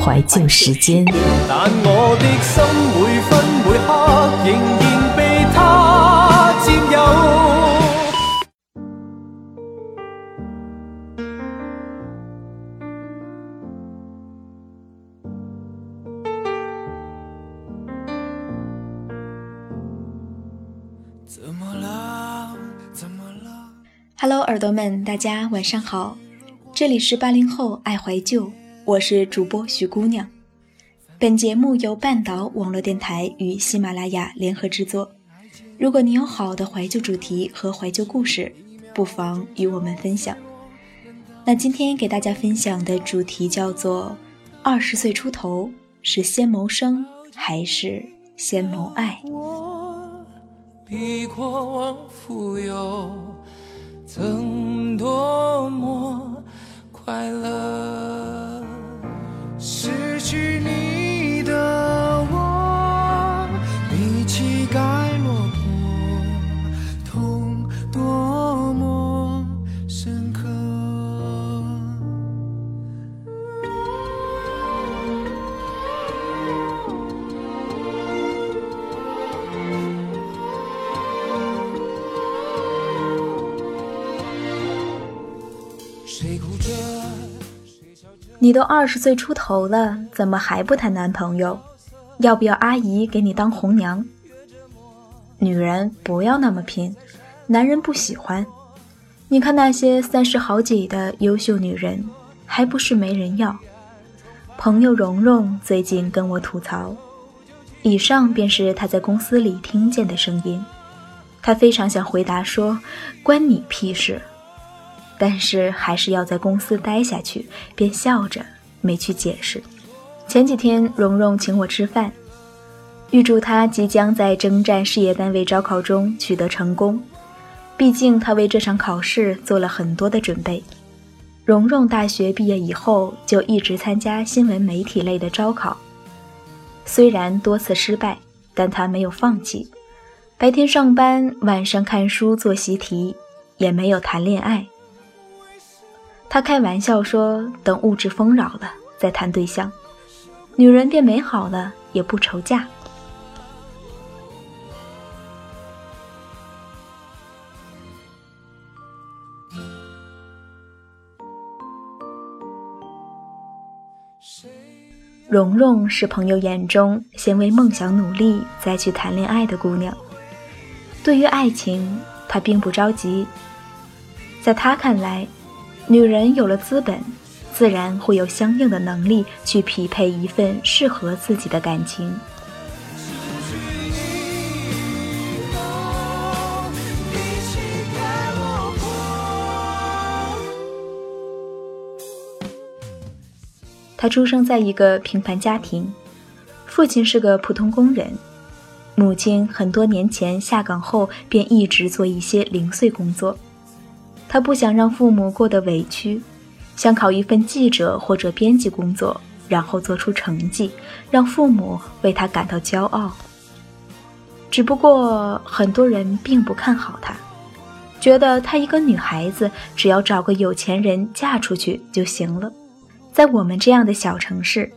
怀旧时间。但我的心每分每刻仍然被他占有。怎么了？怎么了？Hello，耳朵们，大家晚上好，这里是八零后爱怀旧，我是主播徐姑娘。本节目由半岛网络电台与喜马拉雅联合制作。如果你有好的怀旧主题和怀旧故事，不妨与我们分享。那今天给大家分享的主题叫做“二十岁出头是先谋生还是先谋爱”。比过往富有，曾多么快乐。失你都二十岁出头了，怎么还不谈男朋友？要不要阿姨给你当红娘？女人不要那么拼，男人不喜欢。你看那些三十好几的优秀女人，还不是没人要？朋友蓉蓉最近跟我吐槽，以上便是她在公司里听见的声音。她非常想回答说：“关你屁事。”但是还是要在公司待下去，便笑着没去解释。前几天蓉蓉请我吃饭，预祝她即将在征战事业单位招考中取得成功。毕竟她为这场考试做了很多的准备。蓉蓉大学毕业以后就一直参加新闻媒体类的招考，虽然多次失败，但她没有放弃。白天上班，晚上看书做习题，也没有谈恋爱。他开玩笑说：“等物质丰饶了再谈对象，女人变美好了也不愁嫁。”蓉蓉是朋友眼中先为梦想努力再去谈恋爱的姑娘。对于爱情，她并不着急。在她看来，女人有了资本，自然会有相应的能力去匹配一份适合自己的感情。比乞丐落魄。她出生在一个平凡家庭，父亲是个普通工人，母亲很多年前下岗后便一直做一些零碎工作。她不想让父母过得委屈，想考一份记者或者编辑工作，然后做出成绩，让父母为她感到骄傲。只不过很多人并不看好她，觉得她一个女孩子只要找个有钱人嫁出去就行了。在我们这样的小城市，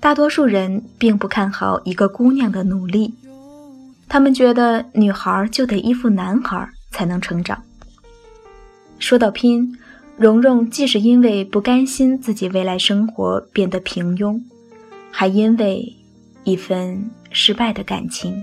大多数人并不看好一个姑娘的努力，他们觉得女孩就得依附男孩才能成长。说到拼，蓉蓉既是因为不甘心自己未来生活变得平庸，还因为一份失败的感情。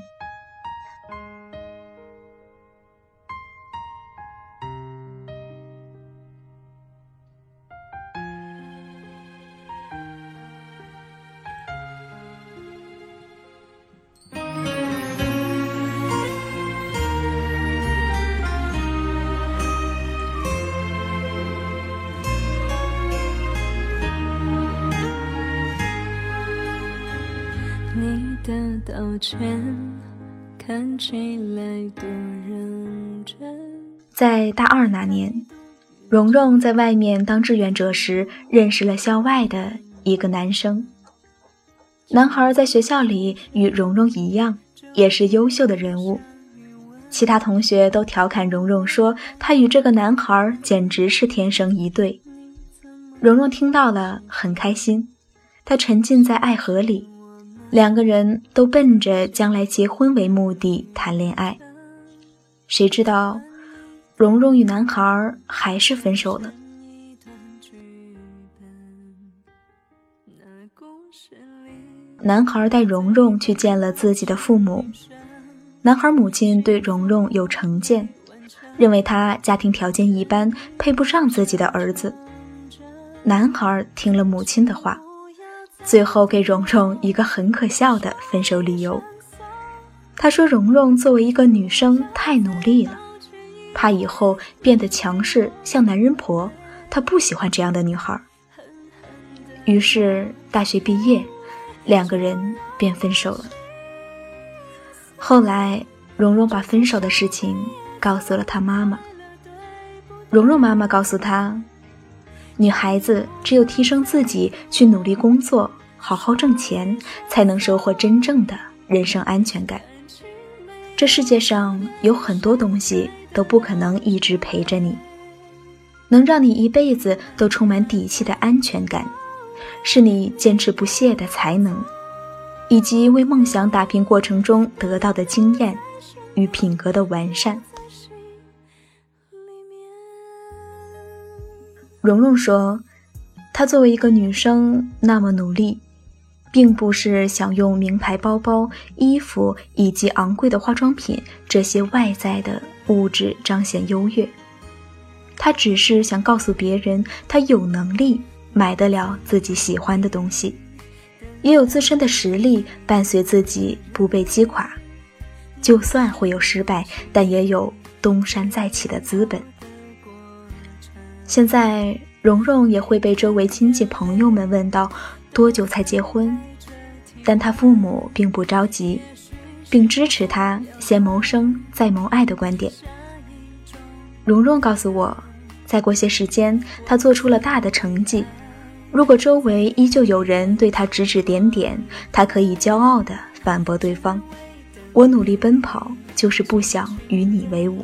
看起来多认真在大二那年，蓉蓉在外面当志愿者时，认识了校外的一个男生。男孩在学校里与蓉蓉一样，也是优秀的人物。其他同学都调侃蓉蓉说：“她与这个男孩简直是天生一对。”蓉蓉听到了，很开心。她沉浸在爱河里，两个人都奔着将来结婚为目的谈恋爱。谁知道，蓉蓉与男孩还是分手了。男孩带蓉蓉去见了自己的父母。男孩母亲对蓉蓉有成见，认为她家庭条件一般，配不上自己的儿子。男孩听了母亲的话，最后给蓉蓉一个很可笑的分手理由。他说：“蓉蓉作为一个女生太努力了，怕以后变得强势像男人婆，他不喜欢这样的女孩。”于是大学毕业。两个人便分手了。后来，蓉蓉把分手的事情告诉了她妈妈。蓉蓉妈妈告诉她，女孩子只有提升自己，去努力工作，好好挣钱，才能收获真正的人生安全感。这世界上有很多东西都不可能一直陪着你，能让你一辈子都充满底气的安全感。是你坚持不懈的才能，以及为梦想打拼过程中得到的经验与品格的完善。蓉蓉说：“她作为一个女生那么努力，并不是想用名牌包包、衣服以及昂贵的化妆品这些外在的物质彰显优越，她只是想告诉别人，她有能力。”买得了自己喜欢的东西，也有自身的实力伴随自己不被击垮。就算会有失败，但也有东山再起的资本。现在，蓉蓉也会被周围亲戚朋友们问到多久才结婚，但她父母并不着急，并支持她先谋生再谋爱的观点。蓉蓉告诉我，再过些时间，她做出了大的成绩。如果周围依旧有人对他指指点点，他可以骄傲地反驳对方：“我努力奔跑，就是不想与你为伍。”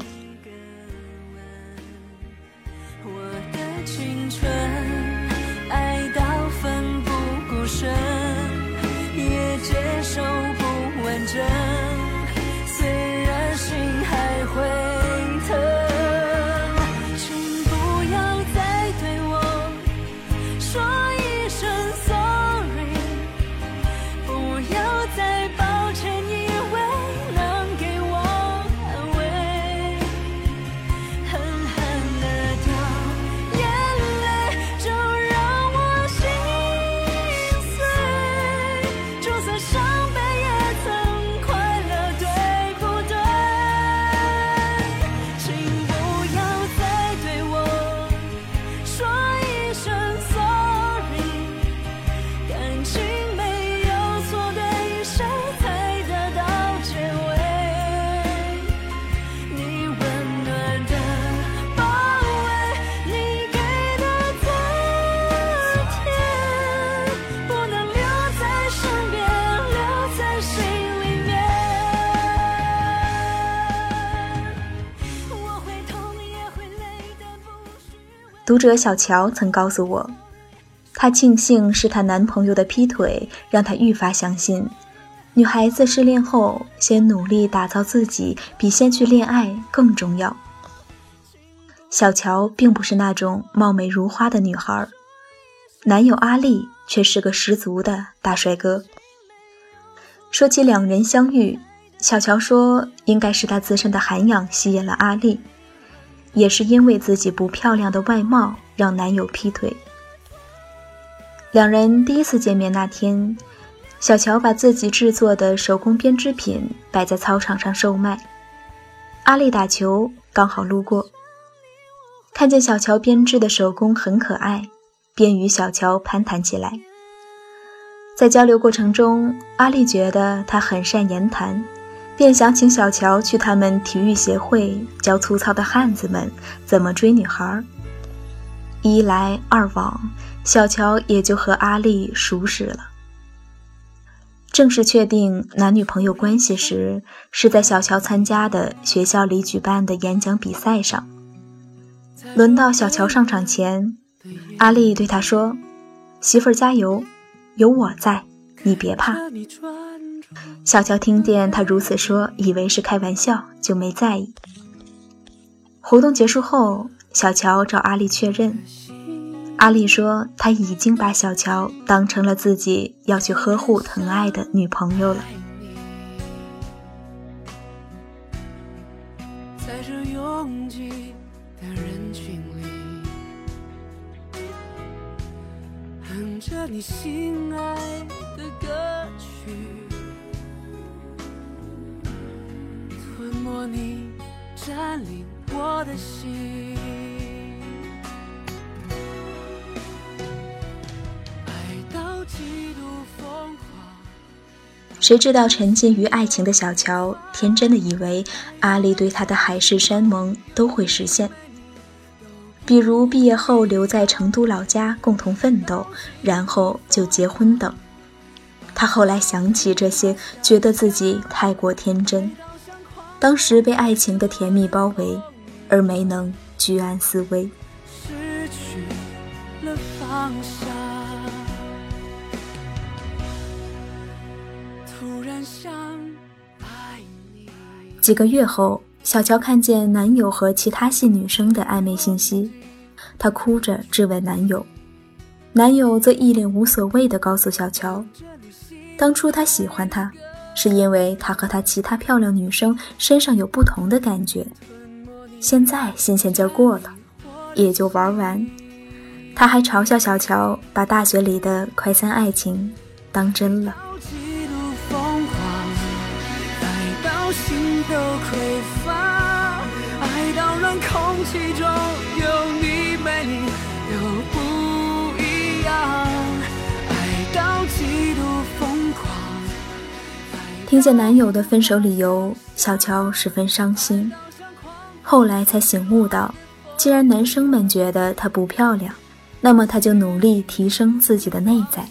读者小乔曾告诉我，她庆幸是她男朋友的劈腿，让她愈发相信，女孩子失恋后先努力打造自己，比先去恋爱更重要。小乔并不是那种貌美如花的女孩，男友阿力却是个十足的大帅哥。说起两人相遇，小乔说，应该是她自身的涵养吸引了阿力。也是因为自己不漂亮的外貌让男友劈腿。两人第一次见面那天，小乔把自己制作的手工编织品摆在操场上售卖。阿丽打球刚好路过，看见小乔编织的手工很可爱，便与小乔攀谈起来。在交流过程中，阿丽觉得他很善言谈，便想请小乔去他们体育协会教粗糙的汉子们怎么追女孩。一来二往，小乔也就和阿丽熟识了。正式确定男女朋友关系时，是在小乔参加的学校里举办的演讲比赛上。轮到小乔上场前，阿丽对他说：“媳妇儿加油，有我在，你别怕。”小乔听见他如此说，以为是开玩笑，就没在意。活动结束后，小乔找阿丽确认。阿丽说：“他已经把小乔当成了自己要去呵护疼爱的女朋友了。”在这拥挤的人群里，哼着你心爱的歌曲，默你，占领我的心。爱到极度疯狂谁知道沉浸于爱情的小乔，天真的以为阿丽对他的海誓山盟都会实现，比如毕业后留在成都老家共同奋斗，然后就结婚等。他后来想起这些，觉得自己太过天真，当时被爱情的甜蜜包围，而没能居安思危。失去了方向。几个月后，小乔看见男友和其他系女生的暧昧信息，她哭着质问男友，男友则一脸无所谓的告诉小乔，当初他喜欢她，是因为他和他其他漂亮女生身上有不同的感觉，现在新鲜劲过了，也就玩完。他还嘲笑小乔把大学里的快餐爱情当真了。听见男友的分手理由，小乔十分伤心。后来才醒悟到，既然男生们觉得她不漂亮，那么她就努力提升自己的内在，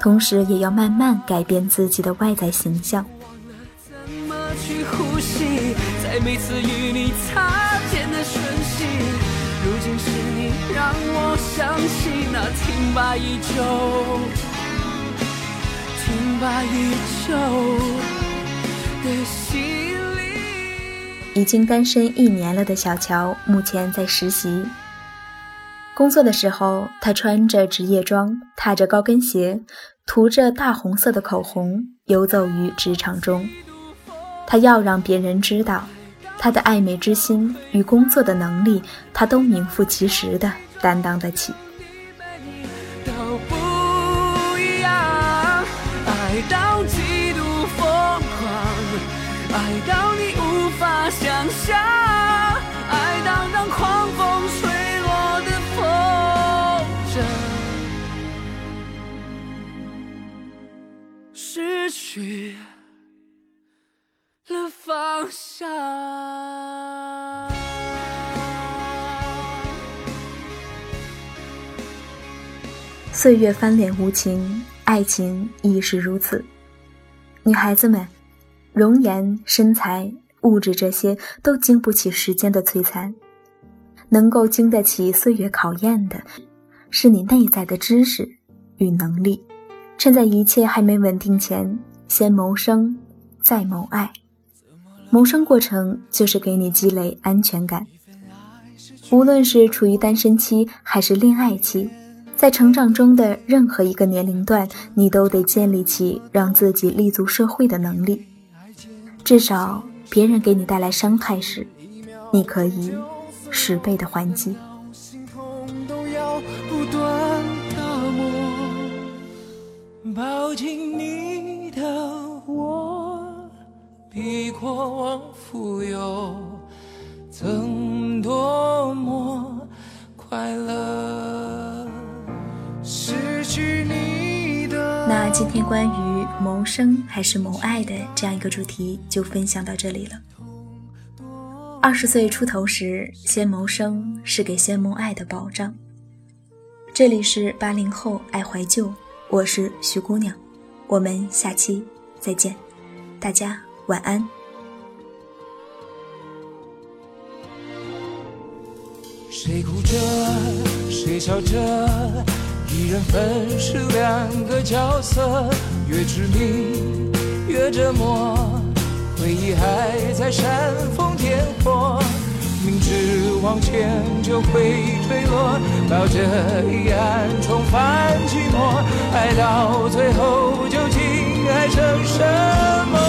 同时也要慢慢改变自己的外在形象。如今是你让我想起那挺拔依旧、已经单身一年了的小乔，目前在实习。工作的时候，他穿着职业装，踏着高跟鞋，涂着大红色的口红，游走于职场中。他要让别人知道。他的爱美之心与工作的能力，他都名副其实的担当得起。到你无法想象，爱到让狂风吹落的风筝，失去。了方向。岁月翻脸无情，爱情亦是如此。女孩子们，容颜、身材、物质这些都经不起时间的摧残，能够经得起岁月考验的，是你内在的知识与能力。趁在一切还没稳定前，先谋生，再谋爱。谋生过程就是给你积累安全感。无论是处于单身期还是恋爱期，在成长中的任何一个年龄段，你都得建立起让自己立足社会的能力。至少，别人给你带来伤害时，你可以十倍的还击。抱紧你的我。比过往富有，曾多么快乐。失去你的。那今天关于生还是谋爱的这样一个主题就分享到这里了。二十岁出头时，先谋生是给先谋爱的保障。这里是八零后爱怀旧，我是徐姑娘，我们下期再见，大家晚安。谁哭着，谁笑着。一人分饰两个角色，越执迷越折磨，回忆还在煽风点火，明知往前就会坠落，抱着遗憾重返寂寞，爱到最后究竟爱成什么？